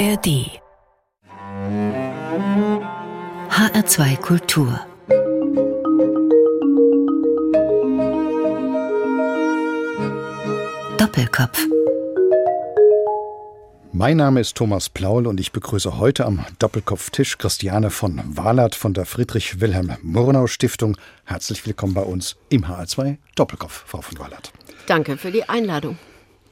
ARD HR2 Kultur Doppelkopf mein Name ist Thomas Plaul und ich begrüße heute am Doppelkopftisch Christiane von Wahlert von der Friedrich Wilhelm Murnau Stiftung. Herzlich willkommen bei uns im HR2 Doppelkopf, Frau von Wahlert. Danke für die Einladung.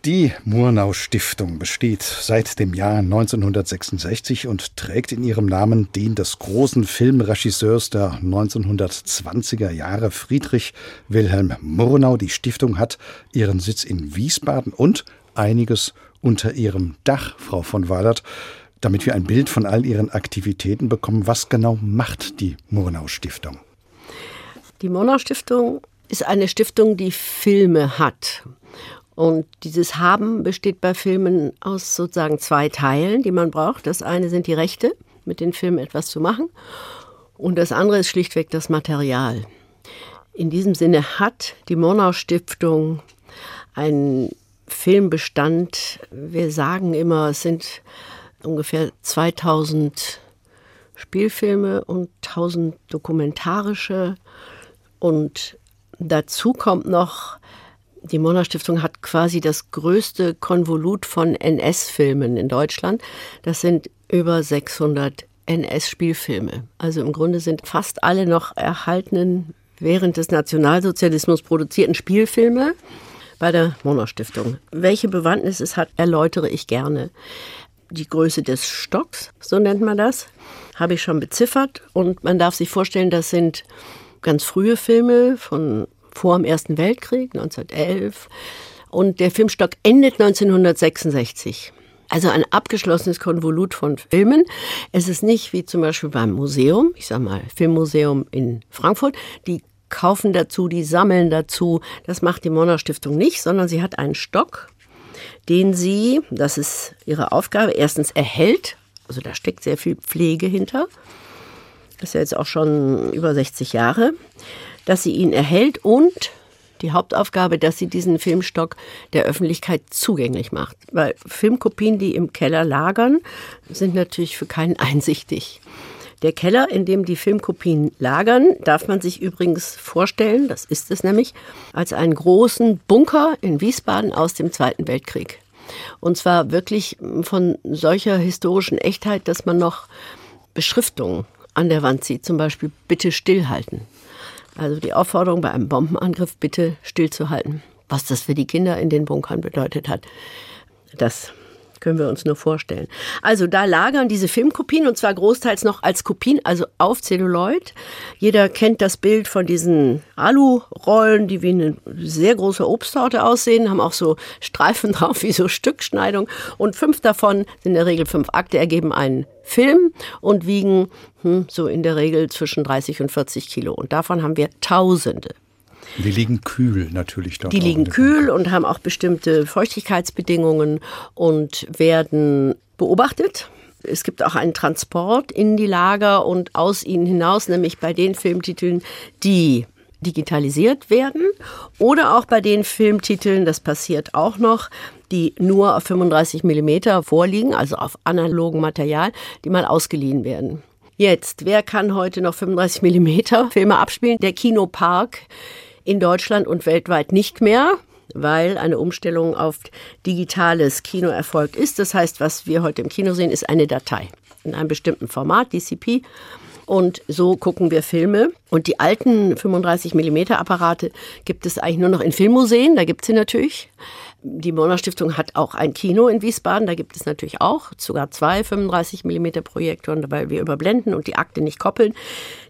Die Murnau Stiftung besteht seit dem Jahr 1966 und trägt in ihrem Namen den des großen Filmregisseurs der 1920er Jahre Friedrich Wilhelm Murnau. Die Stiftung hat ihren Sitz in Wiesbaden und einiges unter ihrem Dach, Frau von Wallert, damit wir ein Bild von all ihren Aktivitäten bekommen. Was genau macht die Murnau Stiftung? Die Murnau Stiftung ist eine Stiftung, die Filme hat. Und dieses Haben besteht bei Filmen aus sozusagen zwei Teilen, die man braucht. Das eine sind die Rechte, mit den Filmen etwas zu machen. Und das andere ist schlichtweg das Material. In diesem Sinne hat die Murnau Stiftung einen Filmbestand, wir sagen immer, es sind ungefähr 2000 Spielfilme und 1000 dokumentarische. Und dazu kommt noch die Mona Stiftung hat quasi das größte Konvolut von NS-Filmen in Deutschland. Das sind über 600 NS-Spielfilme. Also im Grunde sind fast alle noch erhaltenen während des Nationalsozialismus produzierten Spielfilme bei der Mona Stiftung. Welche Bewandtnis es hat, erläutere ich gerne. Die Größe des Stocks, so nennt man das, habe ich schon beziffert. Und man darf sich vorstellen, das sind ganz frühe Filme von vor dem Ersten Weltkrieg, 1911. Und der Filmstock endet 1966. Also ein abgeschlossenes Konvolut von Filmen. Es ist nicht wie zum Beispiel beim Museum, ich sag mal Filmmuseum in Frankfurt, die kaufen dazu, die sammeln dazu. Das macht die Monner Stiftung nicht, sondern sie hat einen Stock, den sie, das ist ihre Aufgabe, erstens erhält. Also da steckt sehr viel Pflege hinter. Das ist ja jetzt auch schon über 60 Jahre dass sie ihn erhält und die Hauptaufgabe, dass sie diesen Filmstock der Öffentlichkeit zugänglich macht. Weil Filmkopien, die im Keller lagern, sind natürlich für keinen einsichtig. Der Keller, in dem die Filmkopien lagern, darf man sich übrigens vorstellen, das ist es nämlich, als einen großen Bunker in Wiesbaden aus dem Zweiten Weltkrieg. Und zwar wirklich von solcher historischen Echtheit, dass man noch Beschriftungen an der Wand sieht, zum Beispiel bitte stillhalten. Also die Aufforderung bei einem Bombenangriff bitte stillzuhalten. Was das für die Kinder in den Bunkern bedeutet hat, das können wir uns nur vorstellen. Also da lagern diese Filmkopien und zwar großteils noch als Kopien, also auf Zelluloid. Jeder kennt das Bild von diesen Alu-Rollen, die wie eine sehr große Obsttorte aussehen, haben auch so Streifen drauf wie so Stückschneidung und fünf davon sind in der Regel fünf Akte, ergeben einen Film und wiegen hm, so in der Regel zwischen 30 und 40 Kilo. Und davon haben wir Tausende. Die liegen kühl natürlich dort. Die liegen kühl und haben auch bestimmte Feuchtigkeitsbedingungen und werden beobachtet. Es gibt auch einen Transport in die Lager und aus ihnen hinaus, nämlich bei den Filmtiteln, die digitalisiert werden oder auch bei den Filmtiteln, das passiert auch noch, die nur auf 35 Millimeter vorliegen, also auf analogem Material, die mal ausgeliehen werden. Jetzt, wer kann heute noch 35 Millimeter Filme abspielen? Der Kinopark in Deutschland und weltweit nicht mehr weil eine Umstellung auf digitales Kino erfolgt ist. Das heißt, was wir heute im Kino sehen, ist eine Datei in einem bestimmten Format, DCP. Und so gucken wir Filme. Und die alten 35 mm Apparate gibt es eigentlich nur noch in Filmmuseen, da gibt es sie natürlich. Die Mona Stiftung hat auch ein Kino in Wiesbaden, da gibt es natürlich auch sogar zwei 35 mm Projektoren, weil wir überblenden und die Akte nicht koppeln.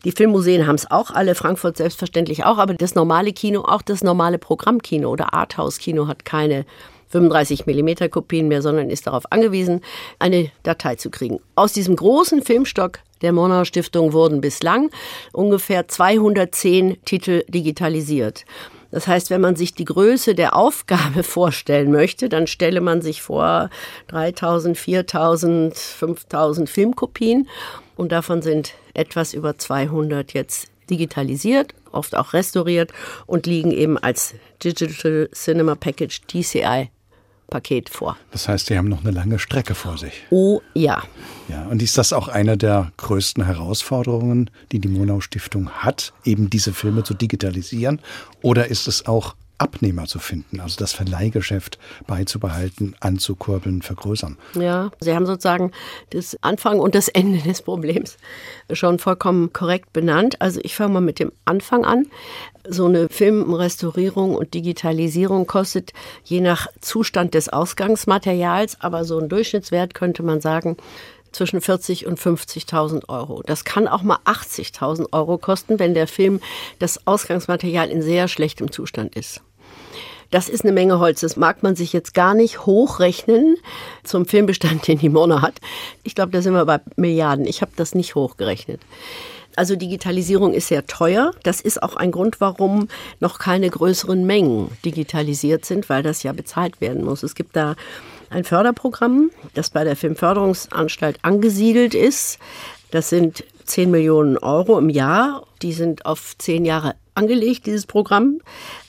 Die Filmmuseen haben es auch alle, Frankfurt selbstverständlich auch, aber das normale Kino, auch das normale Programmkino oder Arthouse-Kino hat keine 35 mm Kopien mehr, sondern ist darauf angewiesen, eine Datei zu kriegen. Aus diesem großen Filmstock der Monau Stiftung wurden bislang ungefähr 210 Titel digitalisiert. Das heißt, wenn man sich die Größe der Aufgabe vorstellen möchte, dann stelle man sich vor 3000, 4000, 5000 Filmkopien. Und davon sind etwas über 200 jetzt digitalisiert, oft auch restauriert und liegen eben als Digital Cinema Package DCI Paket vor. Das heißt, Sie haben noch eine lange Strecke vor sich. Oh ja. Ja, und ist das auch eine der größten Herausforderungen, die die Monau Stiftung hat, eben diese Filme zu digitalisieren? Oder ist es auch Abnehmer zu finden, also das Verleihgeschäft beizubehalten, anzukurbeln, vergrößern. Ja, Sie haben sozusagen das Anfang und das Ende des Problems schon vollkommen korrekt benannt. Also ich fange mal mit dem Anfang an. So eine Filmrestaurierung und Digitalisierung kostet je nach Zustand des Ausgangsmaterials, aber so ein Durchschnittswert könnte man sagen, zwischen 40 und 50.000 Euro. Das kann auch mal 80.000 Euro kosten, wenn der Film das Ausgangsmaterial in sehr schlechtem Zustand ist. Das ist eine Menge Holz. Das mag man sich jetzt gar nicht hochrechnen zum Filmbestand, den die Mona hat. Ich glaube, da sind wir bei Milliarden. Ich habe das nicht hochgerechnet. Also Digitalisierung ist sehr teuer. Das ist auch ein Grund, warum noch keine größeren Mengen digitalisiert sind, weil das ja bezahlt werden muss. Es gibt da ein Förderprogramm, das bei der Filmförderungsanstalt angesiedelt ist. Das sind 10 Millionen Euro im Jahr. Die sind auf zehn Jahre angelegt, dieses Programm.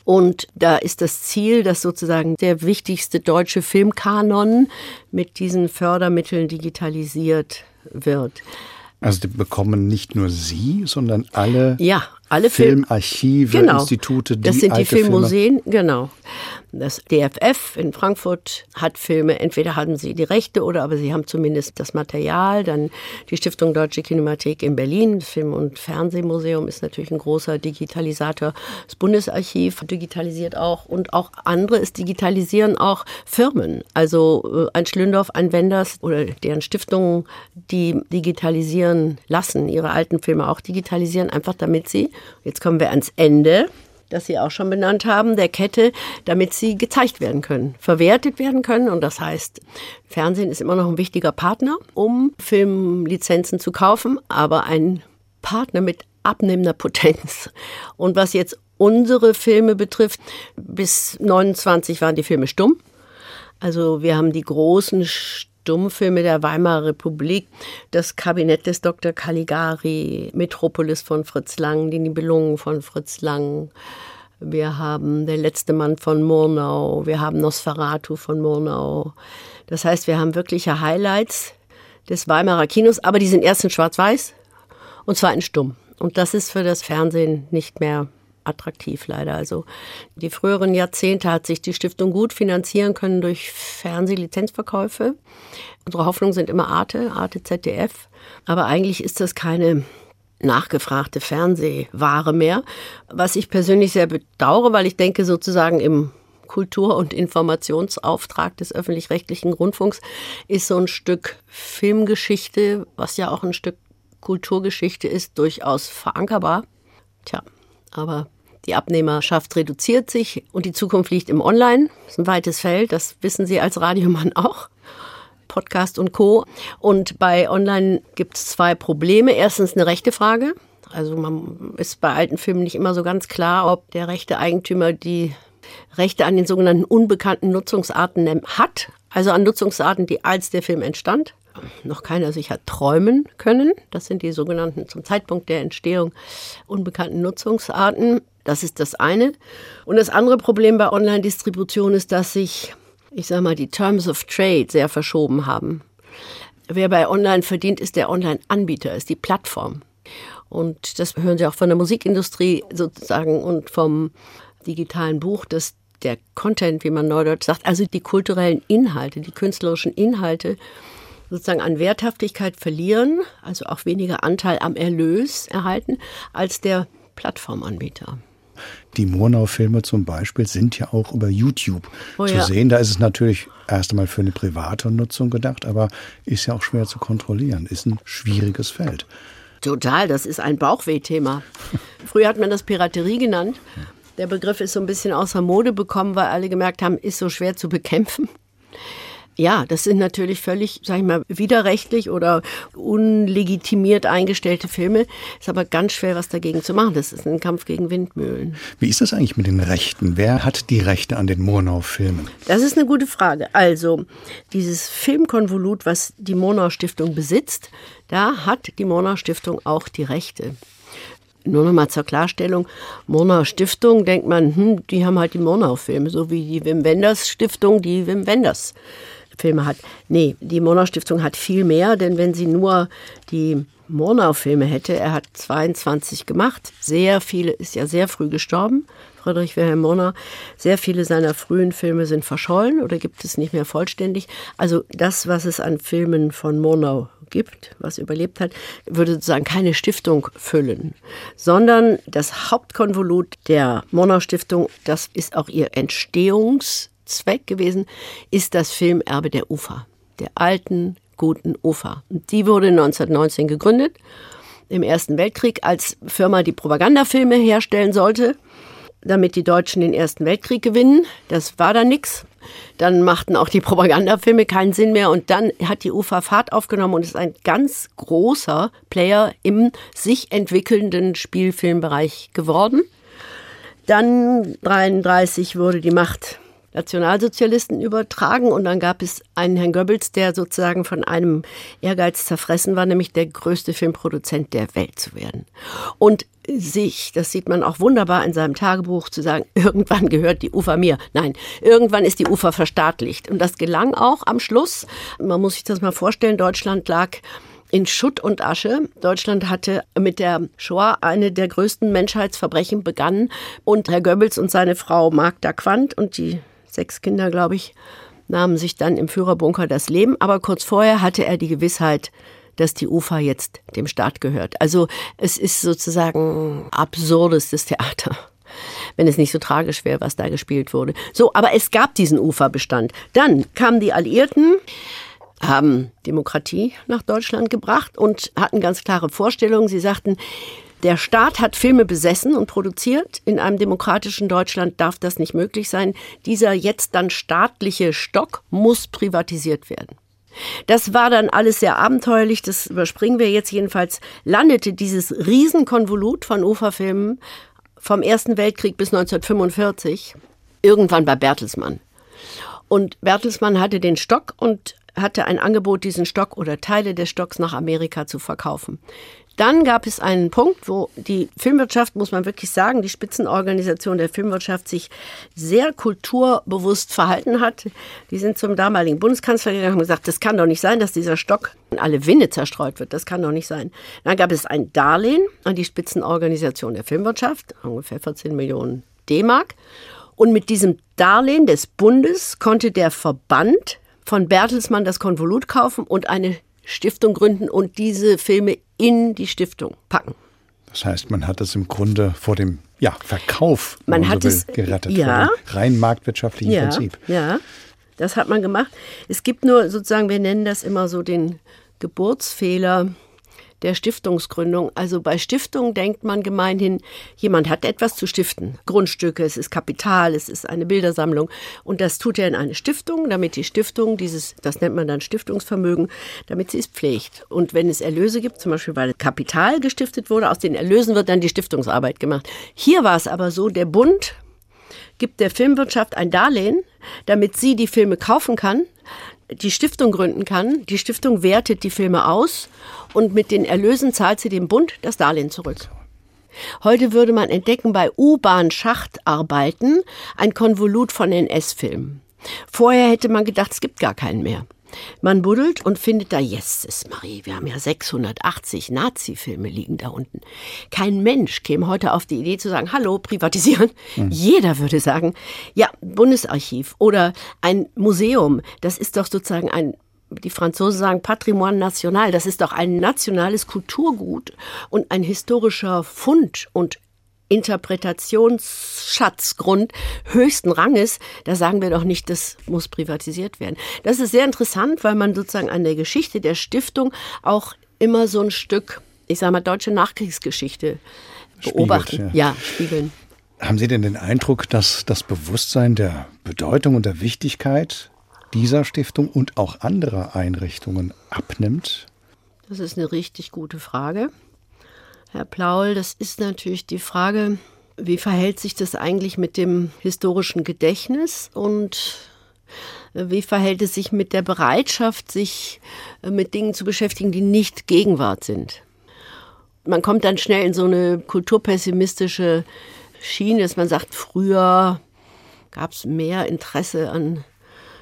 Und da ist das Ziel, dass sozusagen der wichtigste deutsche Filmkanon mit diesen Fördermitteln digitalisiert wird. Also die bekommen nicht nur Sie, sondern alle, ja, alle Filmarchive, Film genau. Institute, die Das sind die Filmmuseen, Filme. genau. Das DFF in Frankfurt hat Filme, entweder haben sie die Rechte oder aber sie haben zumindest das Material. Dann die Stiftung Deutsche Kinemathek in Berlin, das Film- und Fernsehmuseum ist natürlich ein großer Digitalisator. Das Bundesarchiv digitalisiert auch und auch andere. Es digitalisieren auch Firmen. Also äh, ein Schlündorf, ein Wenders oder deren Stiftungen, die digitalisieren lassen, ihre alten Filme auch digitalisieren, einfach damit sie, jetzt kommen wir ans Ende, das Sie auch schon benannt haben, der Kette, damit sie gezeigt werden können, verwertet werden können. Und das heißt, Fernsehen ist immer noch ein wichtiger Partner, um Filmlizenzen zu kaufen, aber ein Partner mit abnehmender Potenz. Und was jetzt unsere Filme betrifft, bis 29 waren die Filme stumm. Also wir haben die großen Stummfilme der Weimarer Republik, das Kabinett des Dr. Caligari, Metropolis von Fritz Lang, die Nibelungen von Fritz Lang. Wir haben Der letzte Mann von Murnau, wir haben Nosferatu von Murnau. Das heißt, wir haben wirkliche Highlights des Weimarer Kinos, aber die sind erst in Schwarz-Weiß und zwar in Stumm. Und das ist für das Fernsehen nicht mehr attraktiv leider. Also die früheren Jahrzehnte hat sich die Stiftung gut finanzieren können durch Fernsehlizenzverkäufe. Unsere Hoffnungen sind immer Arte, Arte ZDF. Aber eigentlich ist das keine nachgefragte Fernsehware mehr, was ich persönlich sehr bedauere, weil ich denke sozusagen im Kultur- und Informationsauftrag des öffentlich-rechtlichen Rundfunks ist so ein Stück Filmgeschichte, was ja auch ein Stück Kulturgeschichte ist, durchaus verankerbar. Tja, aber die Abnehmerschaft reduziert sich und die Zukunft liegt im Online. Das ist ein weites Feld, das wissen Sie als Radiomann auch. Podcast und Co. Und bei Online gibt es zwei Probleme. Erstens eine rechte Frage. Also man ist bei alten Filmen nicht immer so ganz klar, ob der rechte Eigentümer die Rechte an den sogenannten unbekannten Nutzungsarten hat. Also an Nutzungsarten, die als der Film entstand noch keiner sich hat träumen können. Das sind die sogenannten zum Zeitpunkt der Entstehung unbekannten Nutzungsarten. Das ist das eine. Und das andere Problem bei Online-Distribution ist, dass sich, ich sage mal, die Terms of Trade sehr verschoben haben. Wer bei Online verdient, ist der Online-Anbieter, ist die Plattform. Und das hören Sie auch von der Musikindustrie sozusagen und vom digitalen Buch, dass der Content, wie man neudeutsch sagt, also die kulturellen Inhalte, die künstlerischen Inhalte, sozusagen an Werthaftigkeit verlieren, also auch weniger Anteil am Erlös erhalten, als der Plattformanbieter. Die Murnau-Filme zum Beispiel sind ja auch über YouTube oh, zu ja. sehen. Da ist es natürlich erst einmal für eine private Nutzung gedacht, aber ist ja auch schwer zu kontrollieren. Ist ein schwieriges Feld. Total, das ist ein Bauchweh-Thema. Früher hat man das Piraterie genannt. Der Begriff ist so ein bisschen außer Mode bekommen, weil alle gemerkt haben, ist so schwer zu bekämpfen. Ja, das sind natürlich völlig, sag ich mal, widerrechtlich oder unlegitimiert eingestellte Filme. Ist aber ganz schwer, was dagegen zu machen. Das ist ein Kampf gegen Windmühlen. Wie ist das eigentlich mit den Rechten? Wer hat die Rechte an den Murnau-Filmen? Das ist eine gute Frage. Also, dieses Filmkonvolut, was die Murnau-Stiftung besitzt, da hat die Murnau-Stiftung auch die Rechte. Nur noch mal zur Klarstellung, Murnau Stiftung, denkt man, hm, die haben halt die Murnau-Filme, so wie die Wim Wenders Stiftung, die Wim Wenders Filme hat. Nee, die Murnau Stiftung hat viel mehr, denn wenn sie nur die Murnau-Filme hätte, er hat 22 gemacht, sehr viele, ist ja sehr früh gestorben, Friedrich Wilhelm Murnau. Sehr viele seiner frühen Filme sind verschollen oder gibt es nicht mehr vollständig. Also das, was es an Filmen von Murnau gibt, was überlebt hat, würde sozusagen keine Stiftung füllen, sondern das Hauptkonvolut der Murnau Stiftung, das ist auch ihr Entstehungszweck gewesen, ist das Filmerbe der Ufer, der alten, guten Ufer. Die wurde 1919 gegründet im Ersten Weltkrieg als Firma, die Propagandafilme herstellen sollte damit die Deutschen den Ersten Weltkrieg gewinnen. Das war dann nix. Dann machten auch die Propagandafilme keinen Sinn mehr und dann hat die UFA Fahrt aufgenommen und ist ein ganz großer Player im sich entwickelnden Spielfilmbereich geworden. Dann 33 wurde die Macht Nationalsozialisten übertragen und dann gab es einen Herrn Goebbels, der sozusagen von einem Ehrgeiz zerfressen war, nämlich der größte Filmproduzent der Welt zu werden. Und sich, das sieht man auch wunderbar in seinem Tagebuch, zu sagen, irgendwann gehört die Ufer mir. Nein, irgendwann ist die Ufer verstaatlicht. Und das gelang auch am Schluss. Man muss sich das mal vorstellen, Deutschland lag in Schutt und Asche. Deutschland hatte mit der Shoah eine der größten Menschheitsverbrechen begangen. Und Herr Goebbels und seine Frau Magda Quandt und die sechs Kinder, glaube ich, nahmen sich dann im Führerbunker das Leben. Aber kurz vorher hatte er die Gewissheit, dass die Ufer jetzt dem Staat gehört. Also es ist sozusagen absurdestes Theater wenn es nicht so tragisch wäre, was da gespielt wurde. So, aber es gab diesen Uferbestand. Dann kamen die Alliierten, haben Demokratie nach Deutschland gebracht und hatten ganz klare Vorstellungen. Sie sagten, der Staat hat Filme besessen und produziert. In einem demokratischen Deutschland darf das nicht möglich sein. Dieser jetzt dann staatliche Stock muss privatisiert werden. Das war dann alles sehr abenteuerlich, das überspringen wir jetzt jedenfalls, landete dieses Riesenkonvolut von Uferfilmen vom Ersten Weltkrieg bis 1945 irgendwann bei Bertelsmann. Und Bertelsmann hatte den Stock und hatte ein Angebot, diesen Stock oder Teile des Stocks nach Amerika zu verkaufen. Dann gab es einen Punkt, wo die Filmwirtschaft, muss man wirklich sagen, die Spitzenorganisation der Filmwirtschaft sich sehr kulturbewusst verhalten hat. Die sind zum damaligen Bundeskanzler gegangen und gesagt, das kann doch nicht sein, dass dieser Stock in alle Winde zerstreut wird. Das kann doch nicht sein. Dann gab es ein Darlehen an die Spitzenorganisation der Filmwirtschaft, ungefähr 14 Millionen D-Mark. Und mit diesem Darlehen des Bundes konnte der Verband von Bertelsmann das Konvolut kaufen und eine Stiftung gründen und diese Filme in die Stiftung packen. Das heißt, man hat es im Grunde vor dem ja, Verkauf man hat es, gerettet, ja, rein marktwirtschaftlichen ja, Prinzip. Ja, das hat man gemacht. Es gibt nur sozusagen, wir nennen das immer so den Geburtsfehler der Stiftungsgründung. Also bei Stiftung denkt man gemeinhin, jemand hat etwas zu stiften. Grundstücke, es ist Kapital, es ist eine Bildersammlung. Und das tut er in eine Stiftung, damit die Stiftung dieses, das nennt man dann Stiftungsvermögen, damit sie es pflegt. Und wenn es Erlöse gibt, zum Beispiel weil Kapital gestiftet wurde, aus den Erlösen wird dann die Stiftungsarbeit gemacht. Hier war es aber so, der Bund gibt der Filmwirtschaft ein Darlehen, damit sie die Filme kaufen kann die Stiftung gründen kann. Die Stiftung wertet die Filme aus und mit den Erlösen zahlt sie dem Bund das Darlehen zurück. Heute würde man entdecken bei U-Bahn-Schachtarbeiten ein Konvolut von NS-Filmen. Vorher hätte man gedacht, es gibt gar keinen mehr. Man buddelt und findet da, yes, Marie, wir haben ja 680 Nazi-Filme liegen da unten. Kein Mensch käme heute auf die Idee zu sagen, hallo, privatisieren. Mhm. Jeder würde sagen, ja, Bundesarchiv oder ein Museum, das ist doch sozusagen ein die Franzosen sagen Patrimoine national, das ist doch ein nationales Kulturgut und ein historischer Fund und Interpretationsschatzgrund höchsten Ranges, da sagen wir doch nicht, das muss privatisiert werden. Das ist sehr interessant, weil man sozusagen an der Geschichte der Stiftung auch immer so ein Stück, ich sage mal, deutsche Nachkriegsgeschichte beobachten. Spiegelt, ja. ja, spiegeln. Haben Sie denn den Eindruck, dass das Bewusstsein der Bedeutung und der Wichtigkeit dieser Stiftung und auch anderer Einrichtungen abnimmt? Das ist eine richtig gute Frage. Herr Plaul, das ist natürlich die Frage, wie verhält sich das eigentlich mit dem historischen Gedächtnis und wie verhält es sich mit der Bereitschaft, sich mit Dingen zu beschäftigen, die nicht Gegenwart sind? man kommt dann schnell in so eine kulturpessimistische Schiene, dass man sagt, früher gab es mehr Interesse an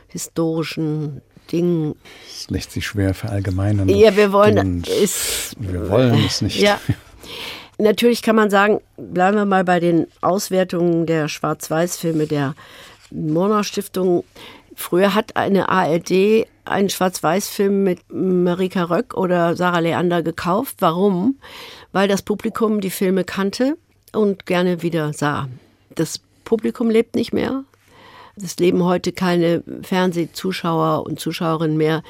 historischen Dingen. Das lässt sich schwer verallgemeinern. Ja, wir wollen, ist, wir wollen es nicht. Ja. Natürlich kann man sagen, bleiben wir mal bei den Auswertungen der Schwarz-Weiß-Filme der Murnau Stiftung. Früher hat eine ARD einen Schwarz-Weiß-Film mit Marika Röck oder Sarah Leander gekauft. Warum? Weil das Publikum die Filme kannte und gerne wieder sah. Das Publikum lebt nicht mehr. Es leben heute keine Fernsehzuschauer und Zuschauerinnen mehr,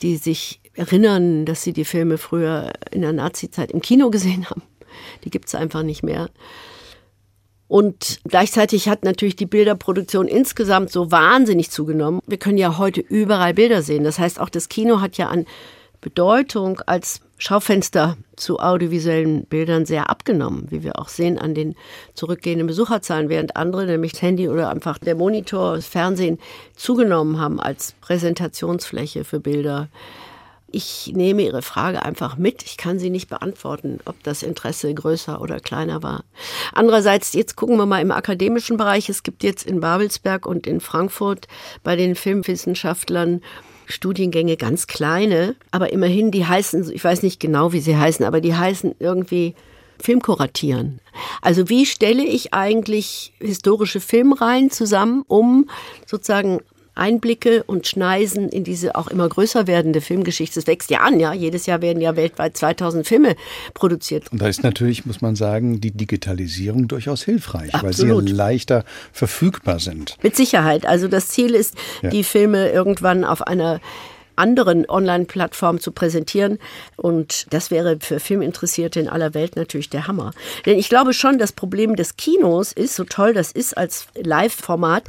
die sich erinnern, dass sie die Filme früher in der Nazi-Zeit im Kino gesehen haben. Die gibt es einfach nicht mehr. Und gleichzeitig hat natürlich die Bilderproduktion insgesamt so wahnsinnig zugenommen. Wir können ja heute überall Bilder sehen. Das heißt, auch das Kino hat ja an Bedeutung als Schaufenster zu audiovisuellen Bildern sehr abgenommen, wie wir auch sehen an den zurückgehenden Besucherzahlen, während andere, nämlich das Handy oder einfach der Monitor, das Fernsehen, zugenommen haben als Präsentationsfläche für Bilder. Ich nehme Ihre Frage einfach mit. Ich kann sie nicht beantworten, ob das Interesse größer oder kleiner war. Andererseits, jetzt gucken wir mal im akademischen Bereich. Es gibt jetzt in Babelsberg und in Frankfurt bei den Filmwissenschaftlern Studiengänge ganz kleine, aber immerhin, die heißen, ich weiß nicht genau, wie sie heißen, aber die heißen irgendwie Filmkuratieren. Also wie stelle ich eigentlich historische Filmreihen zusammen, um sozusagen Einblicke und Schneisen in diese auch immer größer werdende Filmgeschichte. Es wächst ja an, ja. Jedes Jahr werden ja weltweit 2000 Filme produziert. Und da ist natürlich, muss man sagen, die Digitalisierung durchaus hilfreich, Absolut. weil sie leichter verfügbar sind. Mit Sicherheit. Also das Ziel ist, ja. die Filme irgendwann auf einer anderen Online-Plattformen zu präsentieren. Und das wäre für Filminteressierte in aller Welt natürlich der Hammer. Denn ich glaube schon, das Problem des Kinos ist, so toll das ist als Live-Format,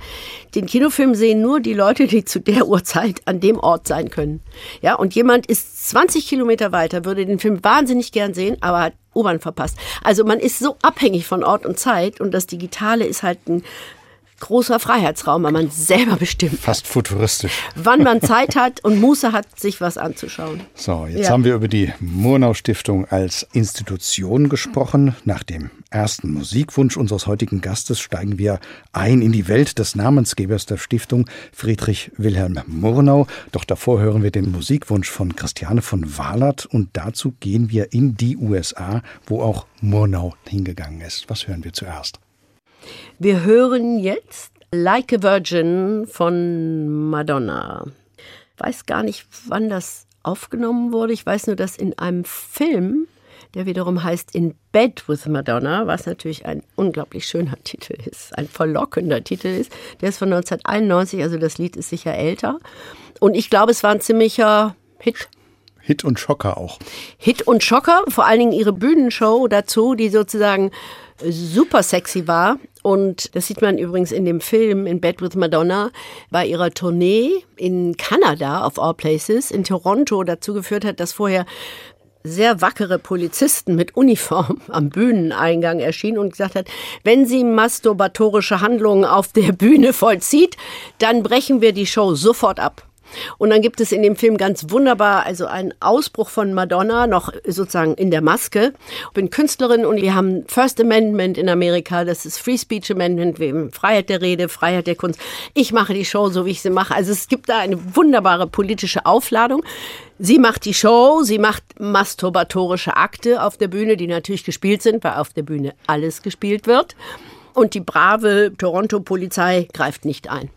den Kinofilm sehen nur die Leute, die zu der Uhrzeit an dem Ort sein können. Ja, und jemand ist 20 Kilometer weiter, würde den Film wahnsinnig gern sehen, aber hat U-Bahn verpasst. Also man ist so abhängig von Ort und Zeit und das Digitale ist halt ein großer Freiheitsraum, weil man selber bestimmt. Fast futuristisch. Wann man Zeit hat und Muße hat, sich was anzuschauen. So, jetzt ja. haben wir über die Murnau Stiftung als Institution gesprochen. Nach dem ersten Musikwunsch unseres heutigen Gastes steigen wir ein in die Welt des Namensgebers der Stiftung, Friedrich Wilhelm Murnau. Doch davor hören wir den Musikwunsch von Christiane von Wahlert und dazu gehen wir in die USA, wo auch Murnau hingegangen ist. Was hören wir zuerst? Wir hören jetzt Like a Virgin von Madonna. Ich weiß gar nicht, wann das aufgenommen wurde. Ich weiß nur, dass in einem Film, der wiederum heißt In Bed with Madonna, was natürlich ein unglaublich schöner Titel ist, ein verlockender Titel ist. Der ist von 1991, also das Lied ist sicher älter. Und ich glaube, es war ein ziemlicher Hit. Hit und Schocker auch. Hit und Schocker, vor allen Dingen ihre Bühnenshow dazu, die sozusagen super sexy war. Und das sieht man übrigens in dem Film In Bed with Madonna bei ihrer Tournee in Kanada, of all places, in Toronto dazu geführt hat, dass vorher sehr wackere Polizisten mit Uniform am Bühneneingang erschienen und gesagt hat, wenn sie masturbatorische Handlungen auf der Bühne vollzieht, dann brechen wir die Show sofort ab. Und dann gibt es in dem Film ganz wunderbar, also einen Ausbruch von Madonna, noch sozusagen in der Maske. Ich bin Künstlerin und wir haben First Amendment in Amerika, das ist Free Speech Amendment, Freiheit der Rede, Freiheit der Kunst. Ich mache die Show so, wie ich sie mache. Also es gibt da eine wunderbare politische Aufladung. Sie macht die Show, sie macht masturbatorische Akte auf der Bühne, die natürlich gespielt sind, weil auf der Bühne alles gespielt wird. Und die brave Toronto-Polizei greift nicht ein.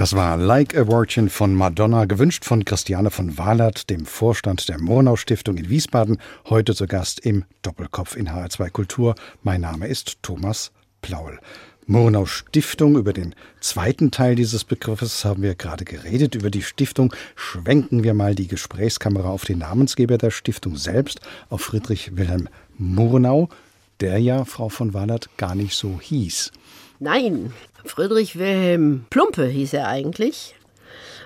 Das war Like a Virgin von Madonna, gewünscht von Christiane von Wahlert, dem Vorstand der Murnau Stiftung in Wiesbaden, heute zu Gast im Doppelkopf in HR2 Kultur. Mein Name ist Thomas Plaul. Murnau Stiftung. Über den zweiten Teil dieses Begriffes haben wir gerade geredet. Über die Stiftung schwenken wir mal die Gesprächskamera auf den Namensgeber der Stiftung selbst, auf Friedrich Wilhelm Murnau, der ja, Frau von Wallert, gar nicht so hieß. Nein, Friedrich Wilhelm Plumpe hieß er eigentlich,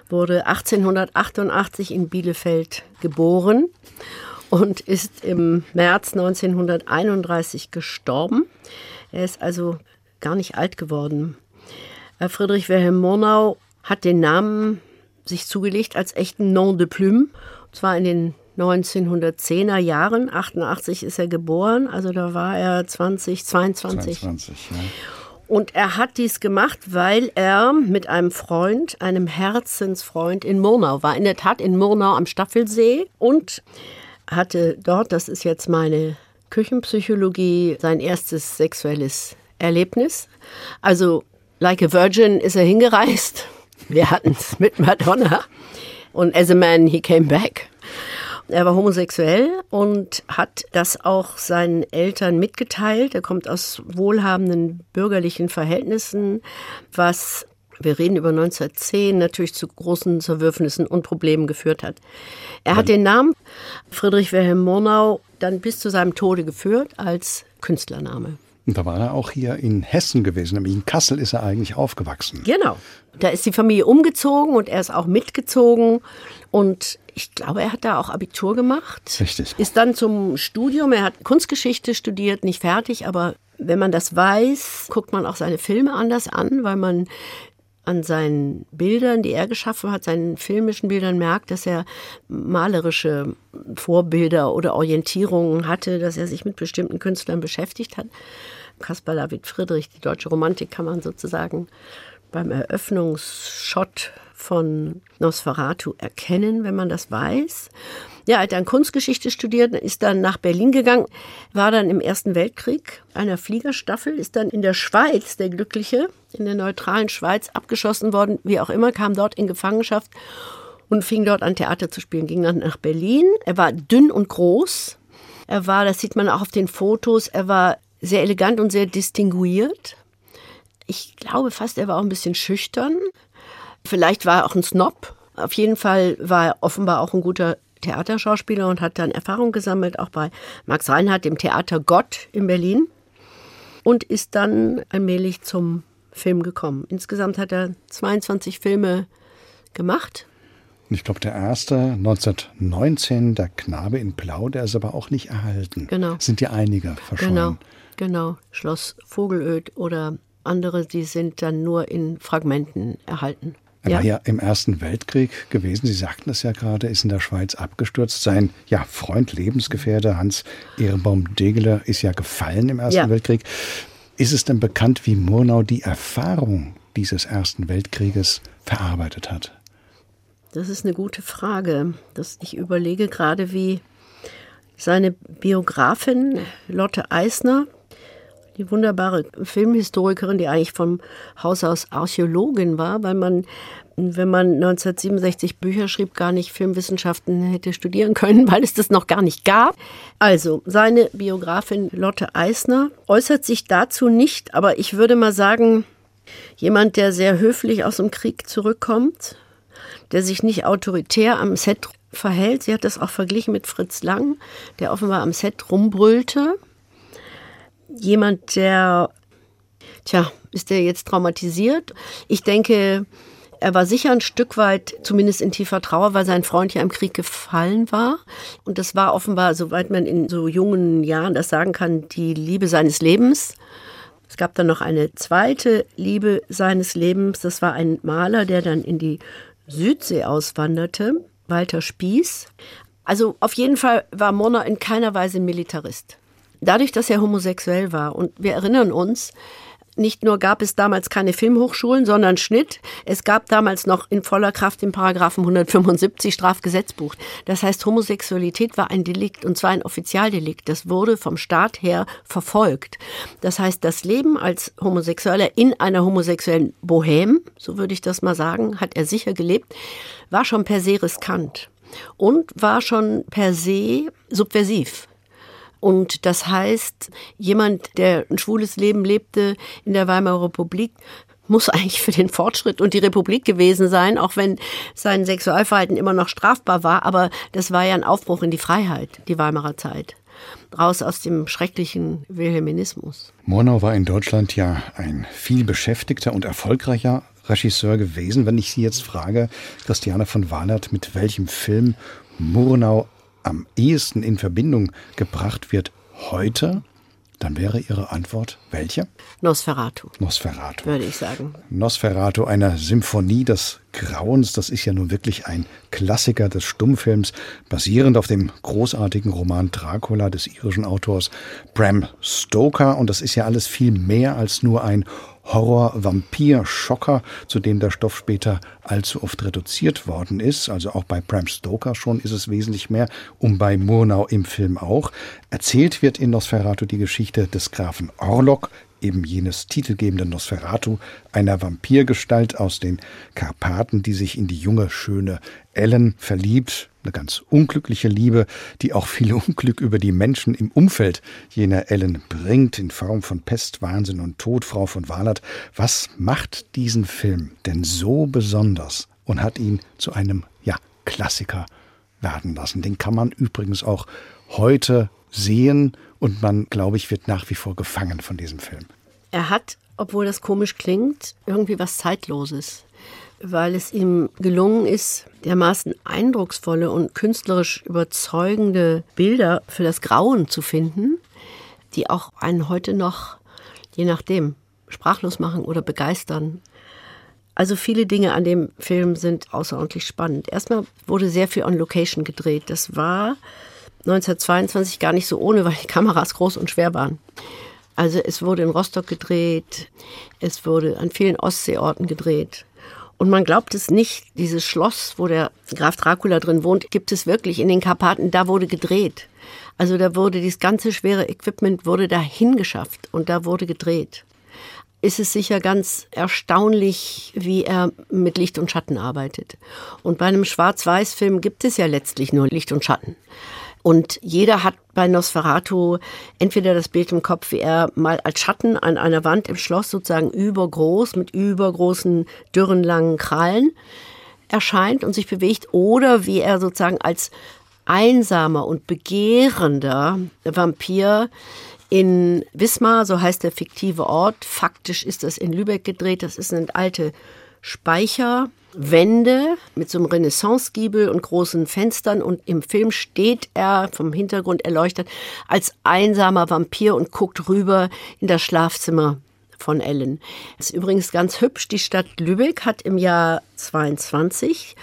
wurde 1888 in Bielefeld geboren und ist im März 1931 gestorben. Er ist also gar nicht alt geworden. Äh, Friedrich Wilhelm Murnau hat den Namen sich zugelegt als echten Nom de Plume, und zwar in den 1910er Jahren. 88 ist er geboren, also da war er 20, 22. 22 ja. Und er hat dies gemacht, weil er mit einem Freund, einem Herzensfreund in Murnau war. In der Tat in Murnau am Staffelsee und hatte dort, das ist jetzt meine Küchenpsychologie, sein erstes sexuelles Erlebnis. Also, like a Virgin ist er hingereist. Wir hatten es mit Madonna. Und as a man, he came back. Er war homosexuell und hat das auch seinen Eltern mitgeteilt. Er kommt aus wohlhabenden bürgerlichen Verhältnissen, was wir reden über 1910, natürlich zu großen Zerwürfnissen und Problemen geführt hat. Er hat den Namen Friedrich Wilhelm Murnau dann bis zu seinem Tode geführt als Künstlername. Und da war er auch hier in Hessen gewesen, nämlich in Kassel ist er eigentlich aufgewachsen. Genau. Da ist die Familie umgezogen und er ist auch mitgezogen. Und ich glaube, er hat da auch Abitur gemacht. Richtig. Ist dann zum Studium, er hat Kunstgeschichte studiert, nicht fertig, aber wenn man das weiß, guckt man auch seine Filme anders an, weil man an seinen Bildern, die er geschaffen hat, seinen filmischen Bildern merkt, dass er malerische Vorbilder oder Orientierungen hatte, dass er sich mit bestimmten Künstlern beschäftigt hat. Caspar David Friedrich, die deutsche Romantik kann man sozusagen beim Eröffnungsshot von Nosferatu erkennen, wenn man das weiß. Ja, er hat dann Kunstgeschichte studiert, ist dann nach Berlin gegangen, war dann im Ersten Weltkrieg einer Fliegerstaffel, ist dann in der Schweiz, der Glückliche, in der neutralen Schweiz abgeschossen worden, wie auch immer, kam dort in Gefangenschaft und fing dort an Theater zu spielen, ging dann nach Berlin. Er war dünn und groß. Er war, das sieht man auch auf den Fotos, er war sehr elegant und sehr distinguiert. Ich glaube fast, er war auch ein bisschen schüchtern. Vielleicht war er auch ein Snob. Auf jeden Fall war er offenbar auch ein guter Theaterschauspieler und hat dann Erfahrung gesammelt, auch bei Max Reinhardt, dem Theater Gott in Berlin. Und ist dann allmählich zum Film gekommen. Insgesamt hat er 22 Filme gemacht. Ich glaube, der erste 1919, der Knabe in Blau, der ist aber auch nicht erhalten. Genau. Sind ja einige verschollen. Genau, genau. Schloss Vogelöd oder andere, die sind dann nur in Fragmenten erhalten. Er ja. war ja im Ersten Weltkrieg gewesen. Sie sagten es ja gerade, ist in der Schweiz abgestürzt. Sein ja, Freund, Lebensgefährte Hans Ehrenbaum Degeler ist ja gefallen im Ersten ja. Weltkrieg. Ist es denn bekannt, wie Murnau die Erfahrung dieses Ersten Weltkrieges verarbeitet hat? Das ist eine gute Frage. Das, ich überlege gerade, wie seine Biografin Lotte Eisner, die wunderbare Filmhistorikerin, die eigentlich vom Haus aus Archäologin war, weil man, wenn man 1967 Bücher schrieb, gar nicht Filmwissenschaften hätte studieren können, weil es das noch gar nicht gab. Also, seine Biografin Lotte Eisner äußert sich dazu nicht, aber ich würde mal sagen, jemand, der sehr höflich aus dem Krieg zurückkommt, der sich nicht autoritär am Set verhält. Sie hat das auch verglichen mit Fritz Lang, der offenbar am Set rumbrüllte jemand, der, tja, ist der jetzt traumatisiert? Ich denke, er war sicher ein Stück weit, zumindest in tiefer Trauer, weil sein Freund ja im Krieg gefallen war. Und das war offenbar, soweit man in so jungen Jahren das sagen kann, die Liebe seines Lebens. Es gab dann noch eine zweite Liebe seines Lebens. Das war ein Maler, der dann in die Südsee auswanderte, Walter Spieß. Also auf jeden Fall war Mona in keiner Weise Militarist dadurch, dass er homosexuell war, und wir erinnern uns, nicht nur gab es damals keine Filmhochschulen, sondern Schnitt. Es gab damals noch in voller Kraft den Paragraphen 175 Strafgesetzbuch. Das heißt, Homosexualität war ein Delikt und zwar ein Offizialdelikt. Das wurde vom Staat her verfolgt. Das heißt, das Leben als Homosexueller in einer homosexuellen Bohème, so würde ich das mal sagen, hat er sicher gelebt, war schon per se riskant und war schon per se subversiv. Und das heißt, jemand, der ein schwules Leben lebte in der Weimarer Republik, muss eigentlich für den Fortschritt und die Republik gewesen sein, auch wenn sein Sexualverhalten immer noch strafbar war. Aber das war ja ein Aufbruch in die Freiheit, die Weimarer Zeit. Raus aus dem schrecklichen Wilhelminismus. Murnau war in Deutschland ja ein viel beschäftigter und erfolgreicher Regisseur gewesen. Wenn ich Sie jetzt frage, Christiane von Wahlert, mit welchem Film Murnau am ehesten in Verbindung gebracht wird heute, dann wäre Ihre Antwort welche? Nosferatu. Nosferatu. Würde ich sagen. Nosferatu, einer Symphonie des Grauens, das ist ja nun wirklich ein Klassiker des Stummfilms, basierend auf dem großartigen Roman Dracula des irischen Autors Bram Stoker. Und das ist ja alles viel mehr als nur ein Horror-Vampir-Schocker, zu dem der Stoff später allzu oft reduziert worden ist. Also auch bei Bram Stoker schon ist es wesentlich mehr, um bei Murnau im Film auch. Erzählt wird in Nosferatu die Geschichte des Grafen Orlok, eben jenes titelgebende Nosferatu, einer Vampirgestalt aus den Karpaten, die sich in die junge, schöne Ellen verliebt. Eine ganz unglückliche Liebe, die auch viel Unglück über die Menschen im Umfeld jener Ellen bringt, in Form von Pest, Wahnsinn und Tod, Frau von Walert. Was macht diesen Film denn so besonders und hat ihn zu einem, ja, Klassiker werden lassen? Den kann man übrigens auch heute sehen und man, glaube ich, wird nach wie vor gefangen von diesem Film. Er hat, obwohl das komisch klingt, irgendwie was Zeitloses, weil es ihm gelungen ist, dermaßen eindrucksvolle und künstlerisch überzeugende Bilder für das Grauen zu finden, die auch einen heute noch, je nachdem, sprachlos machen oder begeistern. Also viele Dinge an dem Film sind außerordentlich spannend. Erstmal wurde sehr viel on Location gedreht. Das war 1922 gar nicht so ohne, weil die Kameras groß und schwer waren. Also es wurde in Rostock gedreht, es wurde an vielen Ostseeorten gedreht. Und man glaubt es nicht, dieses Schloss, wo der Graf Dracula drin wohnt, gibt es wirklich in den Karpaten, da wurde gedreht. Also da wurde dieses ganze schwere Equipment wurde da hingeschafft und da wurde gedreht. Ist es sicher ganz erstaunlich, wie er mit Licht und Schatten arbeitet. Und bei einem Schwarz-Weiß-Film gibt es ja letztlich nur Licht und Schatten. Und jeder hat bei Nosferatu entweder das Bild im Kopf, wie er mal als Schatten an einer Wand im Schloss sozusagen übergroß mit übergroßen, dürren, langen Krallen erscheint und sich bewegt, oder wie er sozusagen als einsamer und begehrender Vampir in Wismar, so heißt der fiktive Ort, faktisch ist das in Lübeck gedreht, das sind alte Speicher, Wände mit so einem Renaissance-Giebel und großen Fenstern und im Film steht er vom Hintergrund erleuchtet als einsamer Vampir und guckt rüber in das Schlafzimmer von Ellen. Das ist übrigens ganz hübsch. Die Stadt Lübeck hat im Jahr 22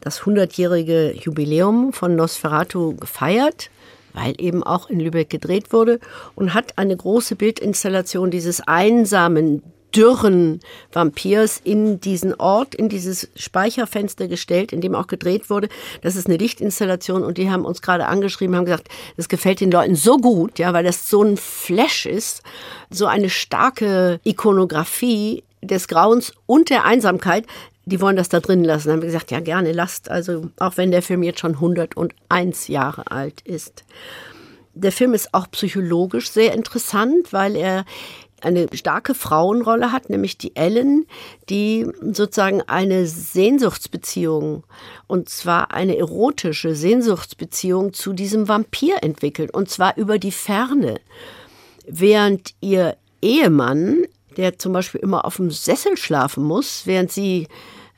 das 100-jährige Jubiläum von Nosferatu gefeiert weil eben auch in Lübeck gedreht wurde und hat eine große Bildinstallation dieses einsamen, dürren Vampirs in diesen Ort, in dieses Speicherfenster gestellt, in dem auch gedreht wurde. Das ist eine Lichtinstallation und die haben uns gerade angeschrieben, haben gesagt, das gefällt den Leuten so gut, ja, weil das so ein Flash ist, so eine starke Ikonografie des Grauens und der Einsamkeit. Die wollen das da drin lassen. Dann haben wir gesagt, ja, gerne lasst. Also, auch wenn der Film jetzt schon 101 Jahre alt ist. Der Film ist auch psychologisch sehr interessant, weil er eine starke Frauenrolle hat, nämlich die Ellen, die sozusagen eine Sehnsuchtsbeziehung, und zwar eine erotische Sehnsuchtsbeziehung zu diesem Vampir entwickelt, und zwar über die Ferne. Während ihr Ehemann, der zum Beispiel immer auf dem Sessel schlafen muss, während sie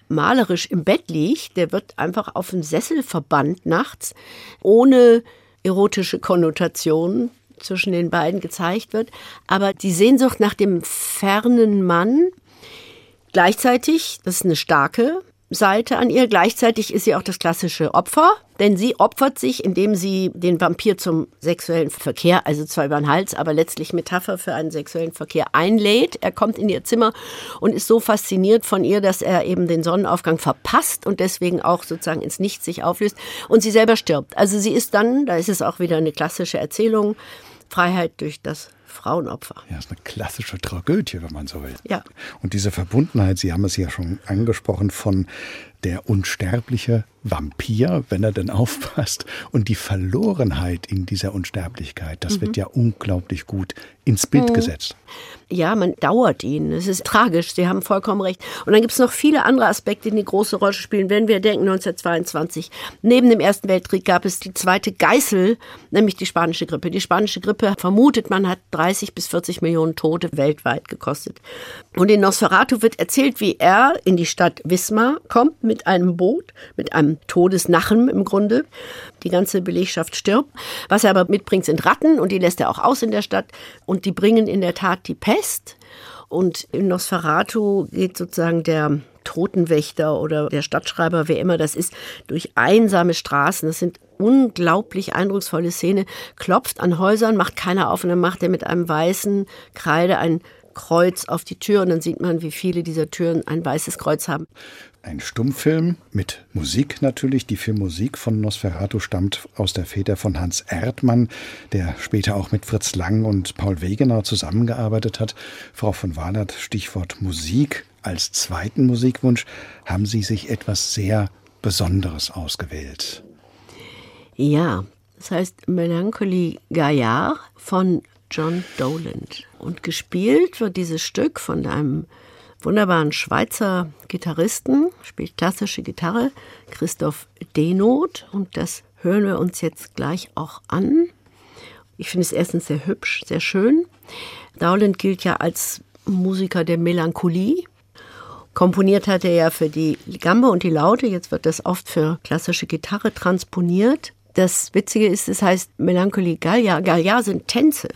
malerisch im Bett liegt, der wird einfach auf dem Sessel verbannt nachts, ohne erotische Konnotationen zwischen den beiden gezeigt wird. Aber die Sehnsucht nach dem fernen Mann, gleichzeitig, das ist eine starke Seite an ihr, gleichzeitig ist sie auch das klassische Opfer Denn sie opfert sich, indem sie den Vampir zum sexuellen Verkehr, also zwar über den Hals, aber letztlich Metapher für einen sexuellen Verkehr einlädt. Er kommt in ihr Zimmer und ist so fasziniert von ihr, dass er eben den Sonnenaufgang verpasst und deswegen auch sozusagen ins Nichts sich auflöst und sie selber stirbt. Also sie ist dann, da ist es auch wieder eine klassische Erzählung, Freiheit durch das Frauenopfer. Ja, ist eine klassische Tragödie, wenn man so will. Ja. Und diese Verbundenheit, Sie haben es ja schon angesprochen, von der unsterbliche Vampir, wenn er denn aufpasst, und die Verlorenheit in dieser Unsterblichkeit, das mhm. wird ja unglaublich gut ins Bild mhm. gesetzt. Ja, man dauert ihn. Es ist tragisch. Sie haben vollkommen recht. Und dann gibt es noch viele andere Aspekte, die eine große Rolle spielen. Wenn wir denken, 1922, neben dem Ersten Weltkrieg gab es die zweite Geißel, nämlich die spanische Grippe. Die spanische Grippe, vermutet man, hat 30 bis 40 Millionen Tote weltweit gekostet. Und in Nosferatu wird erzählt, wie er in die Stadt Wismar kommt mit einem Boot, mit einem Todesnachen im Grunde. Die ganze Belegschaft stirbt. Was er aber mitbringt, sind Ratten und die lässt er auch aus in der Stadt. Und die bringen in der Tat die Pest. Und in Nosferatu geht sozusagen der Totenwächter oder der Stadtschreiber, wer immer das ist, durch einsame Straßen. Das sind unglaublich eindrucksvolle Szene. Klopft an Häusern, macht keiner auf und dann macht er mit einem weißen Kreide ein Kreuz auf die Tür und dann sieht man, wie viele dieser Türen ein weißes Kreuz haben. Ein Stummfilm mit Musik natürlich. Die Filmmusik von Nosferatu stammt aus der Feder von Hans Erdmann, der später auch mit Fritz Lang und Paul Wegener zusammengearbeitet hat. Frau von Wahlert, Stichwort Musik. Als zweiten Musikwunsch haben Sie sich etwas sehr Besonderes ausgewählt. Ja, das heißt Melancholy Gaillard von John Doland. Und gespielt wird dieses Stück von einem wunderbaren Schweizer Gitarristen, spielt klassische Gitarre, Christoph Denoth. Und das hören wir uns jetzt gleich auch an. Ich finde es erstens sehr hübsch, sehr schön. Dowland gilt ja als Musiker der Melancholie. Komponiert hat er ja für die Gambe und die Laute. Jetzt wird das oft für klassische Gitarre transponiert. Das Witzige ist, es heißt Melancholie Gallia. Gallia sind Tänze.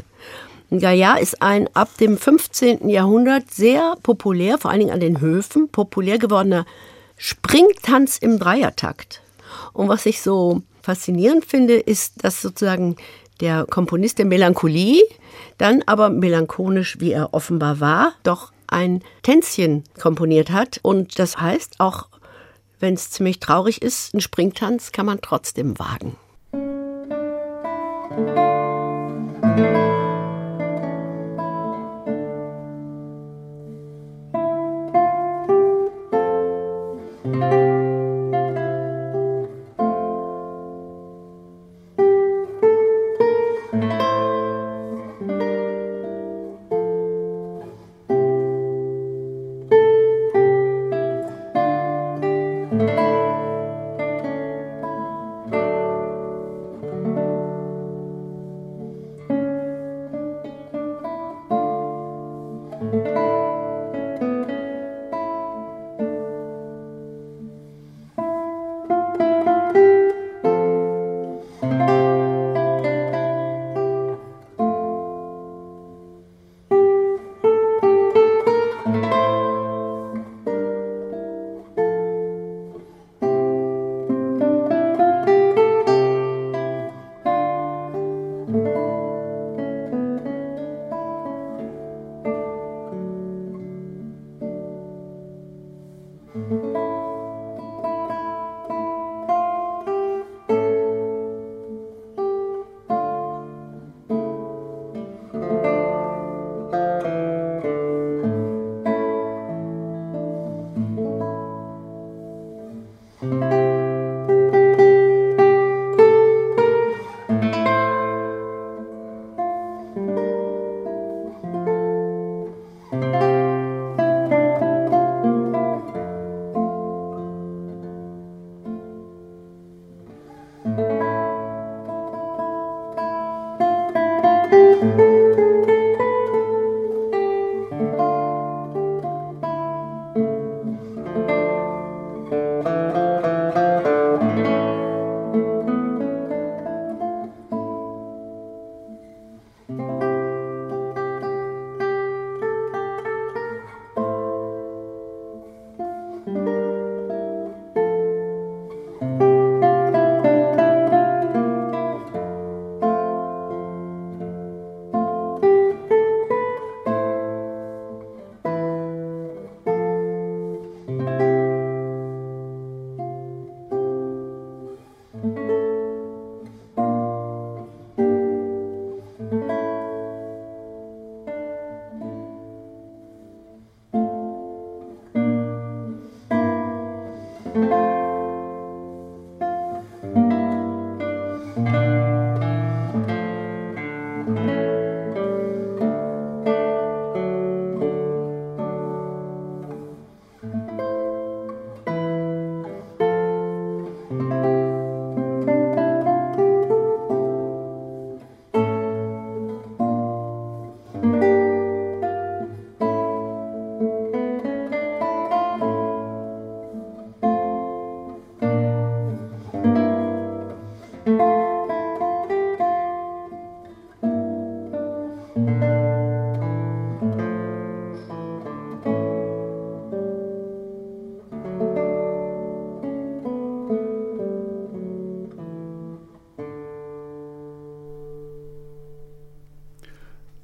Gaillard ist ein ab dem 15. Jahrhundert sehr populär, vor allen Dingen an den Höfen, populär gewordener Springtanz im Dreiertakt. Und was ich so faszinierend finde, ist, dass sozusagen der Komponist der Melancholie dann aber melancholisch, wie er offenbar war, doch ein Tänzchen komponiert hat. Und das heißt, auch wenn es ziemlich traurig ist, ein Springtanz kann man trotzdem wagen. Musik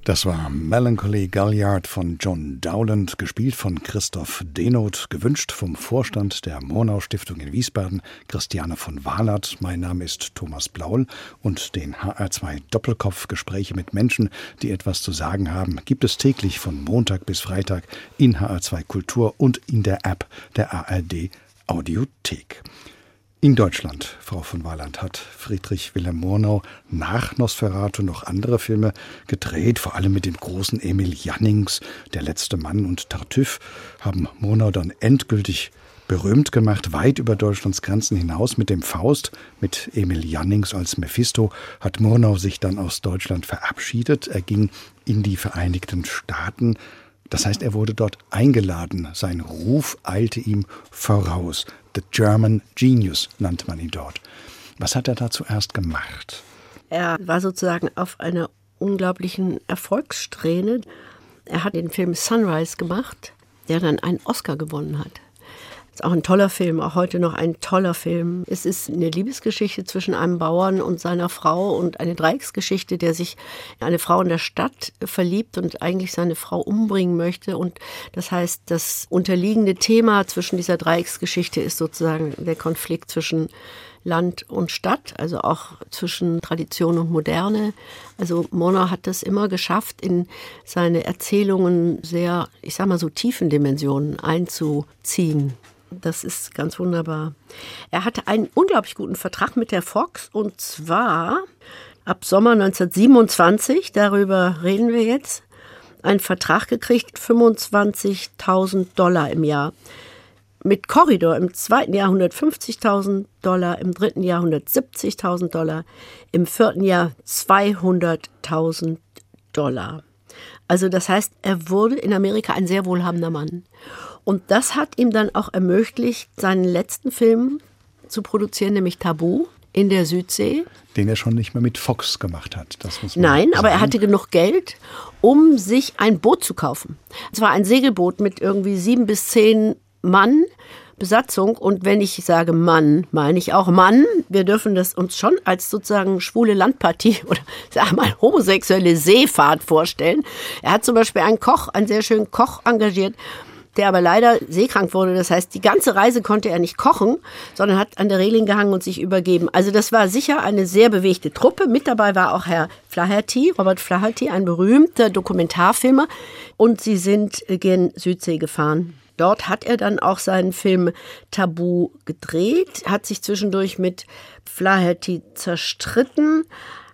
Das war Melancholy Galliard von John Dowland, gespielt von Christoph Denoth, gewünscht vom Vorstand der Murnau Stiftung in Wiesbaden, Christiane von Wahlert. Mein Name ist Thomas Blaul und den HR2 Doppelkopf Gespräche mit Menschen, die etwas zu sagen haben, gibt es täglich von Montag bis Freitag in HR2 Kultur und in der App der ARD Audiothek. In Deutschland, Frau von Weiland, hat Friedrich Wilhelm Murnau nach Nosferatu noch andere Filme gedreht, vor allem mit dem großen Emil Jannings, Der letzte Mann und Tartüff, haben Murnau dann endgültig berühmt gemacht, weit über Deutschlands Grenzen hinaus mit dem Faust, mit Emil Jannings als Mephisto, hat Murnau sich dann aus Deutschland verabschiedet. Er ging in die Vereinigten Staaten, das heißt, er wurde dort eingeladen. Sein Ruf eilte ihm voraus. The German Genius nannte man ihn dort. Was hat er da zuerst gemacht? Er war sozusagen auf einer unglaublichen Erfolgssträhne. Er hat den Film Sunrise gemacht, der dann einen Oscar gewonnen hat. Ist auch ein toller Film, auch heute noch ein toller Film. Es ist eine Liebesgeschichte zwischen einem Bauern und seiner Frau und eine Dreiecksgeschichte, der sich in eine Frau in der Stadt verliebt und eigentlich seine Frau umbringen möchte. Und das heißt, das unterliegende Thema zwischen dieser Dreiecksgeschichte ist sozusagen der Konflikt zwischen Land und Stadt, also auch zwischen Tradition und Moderne. Also Mona hat das immer geschafft, in seine Erzählungen sehr, ich sag mal so tiefen Dimensionen einzuziehen. Das ist ganz wunderbar. Er hatte einen unglaublich guten Vertrag mit der Fox und zwar ab Sommer 1927, darüber reden wir jetzt, einen Vertrag gekriegt, 25.000 Dollar im Jahr. Mit Corridor im zweiten Jahr 150.000 Dollar, im dritten Jahr 170.000 Dollar, im vierten Jahr 200.000 Dollar. Also das heißt, er wurde in Amerika ein sehr wohlhabender Mann. Und das hat ihm dann auch ermöglicht, seinen letzten Film zu produzieren, nämlich Tabu in der Südsee. Den er schon nicht mehr mit Fox gemacht hat. Das muss man Nein, sagen. aber er hatte genug Geld, um sich ein Boot zu kaufen. Es war ein Segelboot mit irgendwie sieben bis zehn Mann. Besatzung. Und wenn ich sage Mann, meine ich auch Mann. Wir dürfen das uns schon als sozusagen schwule Landpartie oder sag mal homosexuelle Seefahrt vorstellen. Er hat zum Beispiel einen Koch, einen sehr schönen Koch engagiert, der aber leider seekrank wurde. Das heißt, die ganze Reise konnte er nicht kochen, sondern hat an der Reling gehangen und sich übergeben. Also das war sicher eine sehr bewegte Truppe. Mit dabei war auch Herr Flaherty, Robert Flaherty, ein berühmter Dokumentarfilmer. Und sie sind gen Südsee gefahren. Dort hat er dann auch seinen Film Tabu gedreht, hat sich zwischendurch mit Flaherty zerstritten,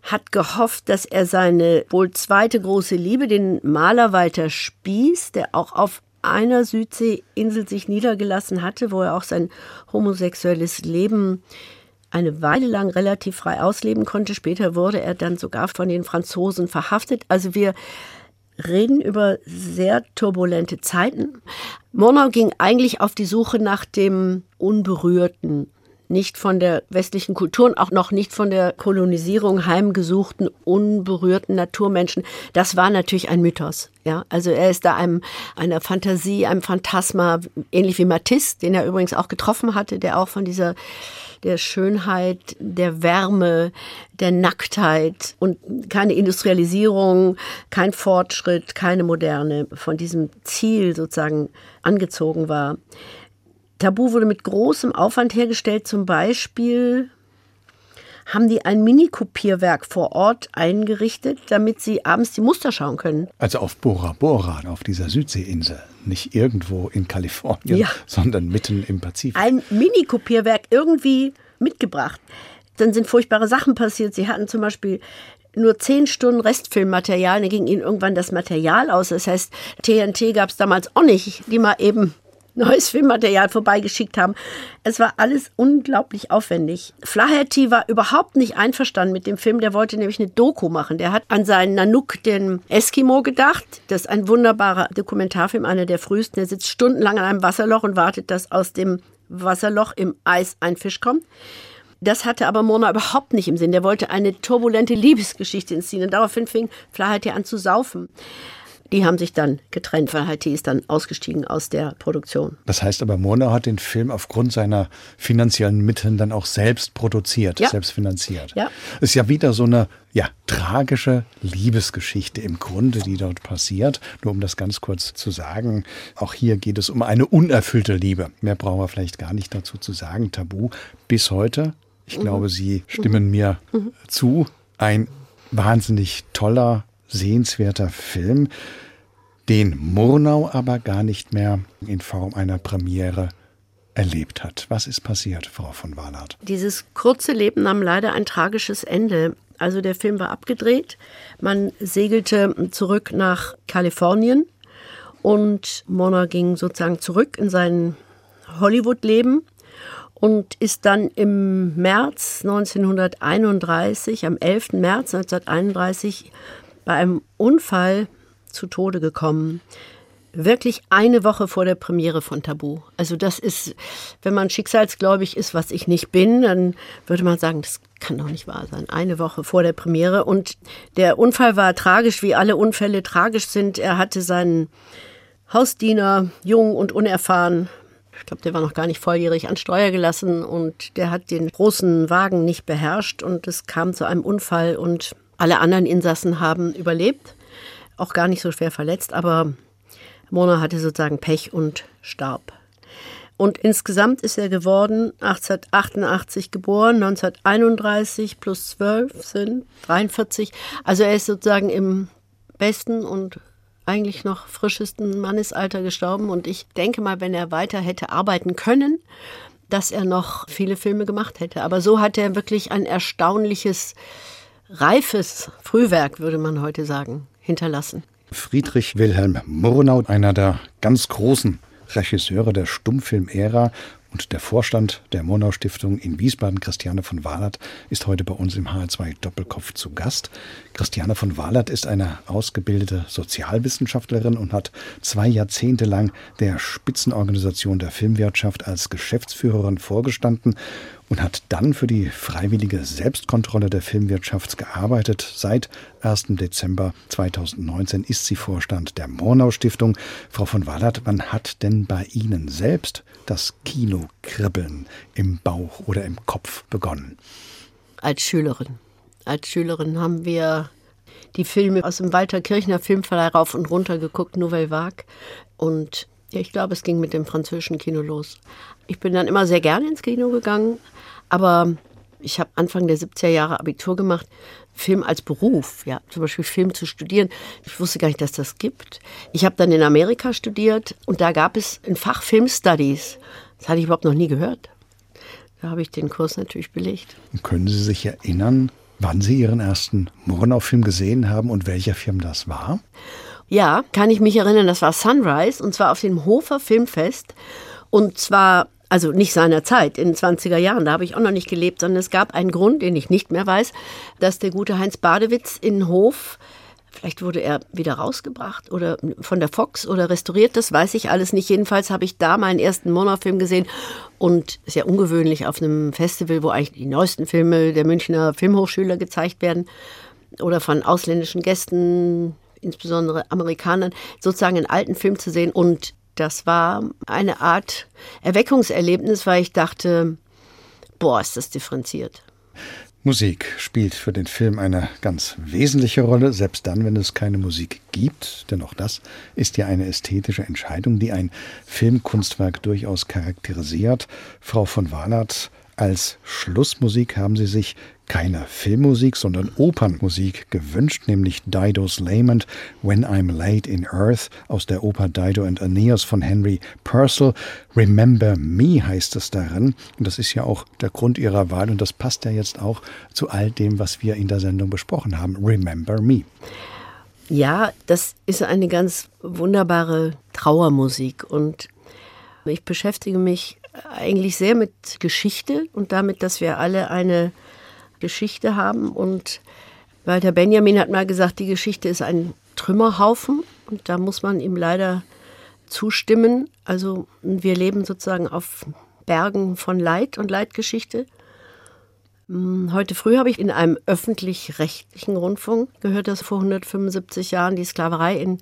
hat gehofft, dass er seine wohl zweite große Liebe, den Maler Walter Spieß, der auch auf einer Südseeinsel sich niedergelassen hatte, wo er auch sein homosexuelles Leben eine Weile lang relativ frei ausleben konnte. Später wurde er dann sogar von den Franzosen verhaftet. Also wir reden über sehr turbulente Zeiten. Murnau ging eigentlich auf die Suche nach dem Unberührten, nicht von der westlichen Kultur und auch noch nicht von der Kolonisierung heimgesuchten, unberührten Naturmenschen. Das war natürlich ein Mythos. Ja, also er ist da einem, einer Fantasie, einem Phantasma, ähnlich wie Matisse, den er übrigens auch getroffen hatte, der auch von dieser der Schönheit, der Wärme, der Nacktheit und keine Industrialisierung, kein Fortschritt, keine Moderne von diesem Ziel sozusagen angezogen war. Tabu wurde mit großem Aufwand hergestellt, zum Beispiel haben die ein Mini-Kopierwerk vor Ort eingerichtet, damit sie abends die Muster schauen können. Also auf Bora Bora, auf dieser Südseeinsel. Nicht irgendwo in Kalifornien, ja. sondern mitten im Pazifik. Ein Mini-Kopierwerk irgendwie mitgebracht. Dann sind furchtbare Sachen passiert. Sie hatten zum Beispiel nur zehn Stunden Restfilmmaterial, dann ging ihnen irgendwann das Material aus. Das heißt, TNT gab es damals auch nicht, die mal eben neues Filmmaterial vorbeigeschickt haben. Es war alles unglaublich aufwendig. Flaherty war überhaupt nicht einverstanden mit dem Film. Der wollte nämlich eine Doku machen. Der hat an seinen Nanook, den Eskimo, gedacht. Das ist ein wunderbarer Dokumentarfilm, einer der frühesten. Der sitzt stundenlang an einem Wasserloch und wartet, dass aus dem Wasserloch im Eis ein Fisch kommt. Das hatte aber Mona überhaupt nicht im Sinn. Der wollte eine turbulente Liebesgeschichte inszenieren. Daraufhin fing Flaherty an zu saufen. Die haben sich dann getrennt. Verheiti ist dann ausgestiegen aus der Produktion. Das heißt aber, Murnau hat den Film aufgrund seiner finanziellen Mittel dann auch selbst produziert, ja. selbst finanziert. Ja. Ist ja wieder so eine ja, tragische Liebesgeschichte im Grunde, die dort passiert. Nur um das ganz kurz zu sagen, auch hier geht es um eine unerfüllte Liebe. Mehr brauchen wir vielleicht gar nicht dazu zu sagen. Tabu bis heute. Ich mhm. glaube, Sie stimmen mir mhm. zu. Ein wahnsinnig toller, sehenswerter Film den Murnau aber gar nicht mehr in Form einer Premiere erlebt hat. Was ist passiert, Frau von Wahlert? Dieses kurze Leben nahm leider ein tragisches Ende. Also der Film war abgedreht. Man segelte zurück nach Kalifornien und Mona ging sozusagen zurück in sein Hollywood-Leben und ist dann im März 1931, am 11. März 1931, bei einem Unfall zu Tode gekommen. Wirklich eine Woche vor der Premiere von Tabu. Also das ist, wenn man schicksalsgläubig ist, was ich nicht bin, dann würde man sagen, das kann doch nicht wahr sein. Eine Woche vor der Premiere. Und der Unfall war tragisch, wie alle Unfälle tragisch sind. Er hatte seinen Hausdiener, jung und unerfahren, ich glaube, der war noch gar nicht volljährig an Steuer gelassen und der hat den großen Wagen nicht beherrscht und es kam zu einem Unfall und alle anderen Insassen haben überlebt auch gar nicht so schwer verletzt, aber Mona hatte sozusagen Pech und starb. Und insgesamt ist er geworden 1888 geboren, 1931 plus 12 sind 43. Also er ist sozusagen im besten und eigentlich noch frischesten Mannesalter gestorben. Und ich denke mal, wenn er weiter hätte arbeiten können, dass er noch viele Filme gemacht hätte. Aber so hat er wirklich ein erstaunliches, reifes Frühwerk, würde man heute sagen hinterlassen. Friedrich Wilhelm Murnau, einer der ganz großen Regisseure der Stummfilmära und der Vorstand der Murnau Stiftung in Wiesbaden, Christiane von Wahlert, ist heute bei uns im HR2 Doppelkopf zu Gast. Christiane von Wahlert ist eine ausgebildete Sozialwissenschaftlerin und hat zwei Jahrzehnte lang der Spitzenorganisation der Filmwirtschaft als Geschäftsführerin vorgestanden und hat dann für die freiwillige Selbstkontrolle der Filmwirtschaft gearbeitet. Seit 1. Dezember 2019 ist sie Vorstand der Mornau Stiftung. Frau von Wallert, wann hat denn bei Ihnen selbst das Kinokribbeln im Bauch oder im Kopf begonnen? Als Schülerin. Als Schülerin haben wir die Filme aus dem Walter Kirchner Filmverleih rauf und runter geguckt, Nouvelle Vague. Und ich glaube, es ging mit dem französischen Kino los. Ich bin dann immer sehr gerne ins Kino gegangen, aber ich habe Anfang der 70er Jahre Abitur gemacht, Film als Beruf, ja, zum Beispiel Film zu studieren. Ich wusste gar nicht, dass das gibt. Ich habe dann in Amerika studiert und da gab es ein Fach Film Studies. Das hatte ich überhaupt noch nie gehört. Da habe ich den Kurs natürlich belegt. Können Sie sich erinnern, wann Sie Ihren ersten Murnau-Film gesehen haben und welcher Film das war? Ja, kann ich mich erinnern, das war Sunrise und zwar auf dem Hofer Filmfest. Und zwar also nicht seiner Zeit, in den 20er Jahren, da habe ich auch noch nicht gelebt, sondern es gab einen Grund, den ich nicht mehr weiß, dass der gute Heinz Badewitz in Hof, vielleicht wurde er wieder rausgebracht oder von der Fox oder restauriert, das weiß ich alles nicht. Jedenfalls habe ich da meinen ersten Mono-Film gesehen und sehr ungewöhnlich auf einem Festival, wo eigentlich die neuesten Filme der Münchner Filmhochschüler gezeigt werden oder von ausländischen Gästen, insbesondere Amerikanern, sozusagen einen alten Film zu sehen und das war eine Art Erweckungserlebnis, weil ich dachte, boah, ist das differenziert. Musik spielt für den Film eine ganz wesentliche Rolle, selbst dann, wenn es keine Musik gibt. Denn auch das ist ja eine ästhetische Entscheidung, die ein Filmkunstwerk durchaus charakterisiert. Frau von Wahlert, als Schlussmusik haben Sie sich keine Filmmusik, sondern Opernmusik gewünscht, nämlich Dido's Lament, When I'm Laid in Earth aus der Oper Dido and Aeneas von Henry Purcell. Remember Me heißt es darin. Und das ist ja auch der Grund Ihrer Wahl und das passt ja jetzt auch zu all dem, was wir in der Sendung besprochen haben. Remember Me. Ja, das ist eine ganz wunderbare Trauermusik und ich beschäftige mich eigentlich sehr mit Geschichte und damit, dass wir alle eine Geschichte haben. Und Walter Benjamin hat mal gesagt, die Geschichte ist ein Trümmerhaufen und da muss man ihm leider zustimmen. Also wir leben sozusagen auf Bergen von Leid und Leidgeschichte. Hm, heute früh habe ich in einem öffentlich-rechtlichen Rundfunk gehört, dass vor 175 Jahren die Sklaverei in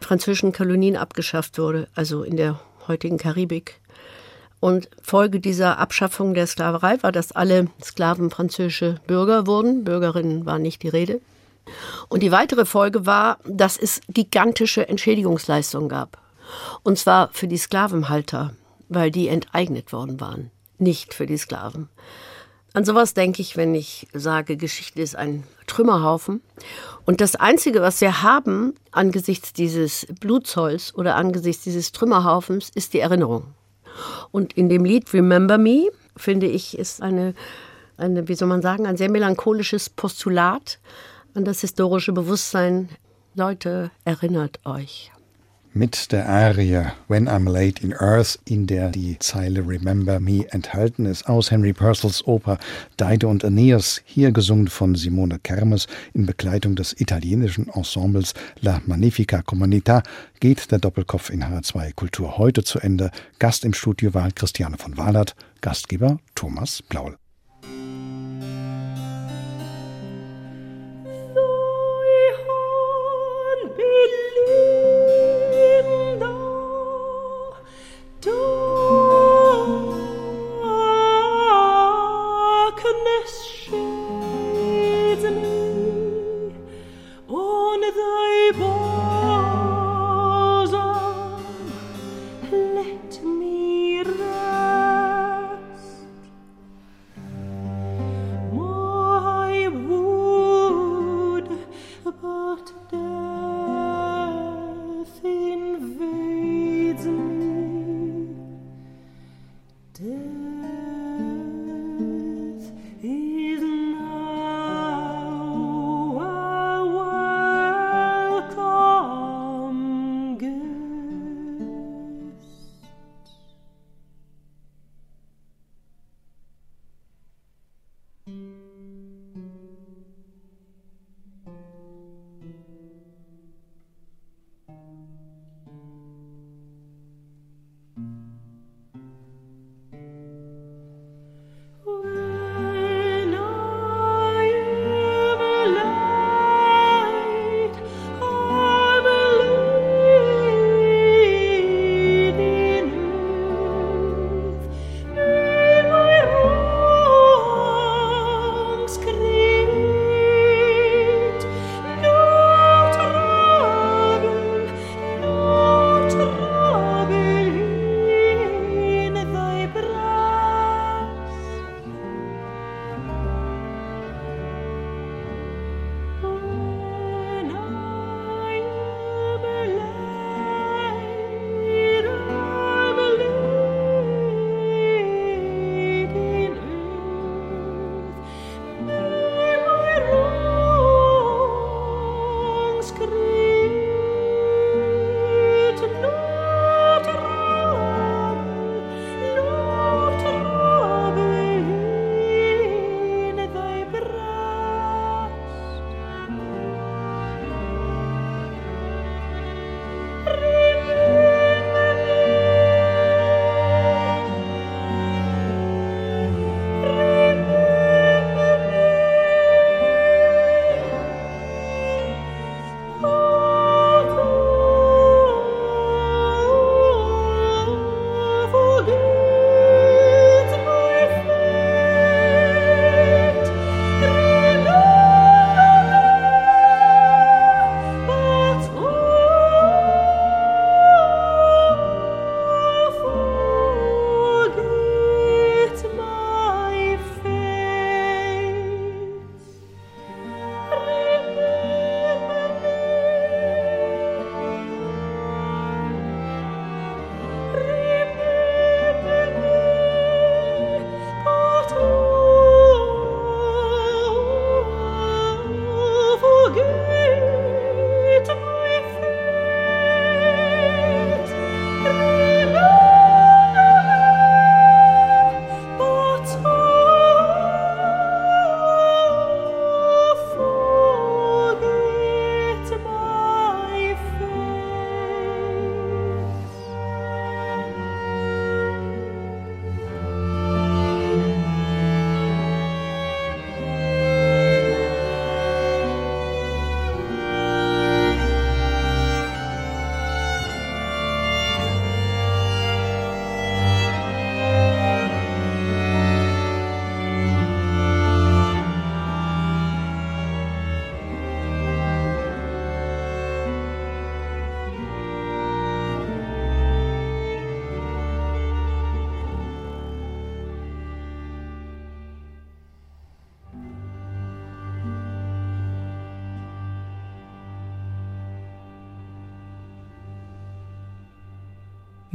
französischen Kolonien abgeschafft wurde, also in der heutigen Karibik. Und Folge dieser Abschaffung der Sklaverei war, dass alle Sklaven französische Bürger wurden. Bürgerinnen war nicht die Rede. Und die weitere Folge war, dass es gigantische Entschädigungsleistungen gab. Und zwar für die Sklavenhalter, weil die enteignet worden waren, nicht für die Sklaven. An sowas denke ich, wenn ich sage, Geschichte ist ein Trümmerhaufen. Und das Einzige, was wir haben angesichts dieses Blutzolls oder angesichts dieses Trümmerhaufens, ist die Erinnerung. Und in dem Lied Remember Me, finde ich, ist eine, eine, wie soll man sagen, ein sehr melancholisches Postulat an das historische Bewusstsein. Leute, erinnert euch mit der Arie When I'm Late in Earth, in der die Zeile Remember Me enthalten ist, aus Henry Purcells Oper Deide und Aeneas, hier gesungen von Simone Kermes in Begleitung des italienischen Ensembles La Magnifica Comunità, geht der Doppelkopf in H2 Kultur heute zu Ende. Gast im Studio war Christiane von Wahlert, Gastgeber Thomas Blaul.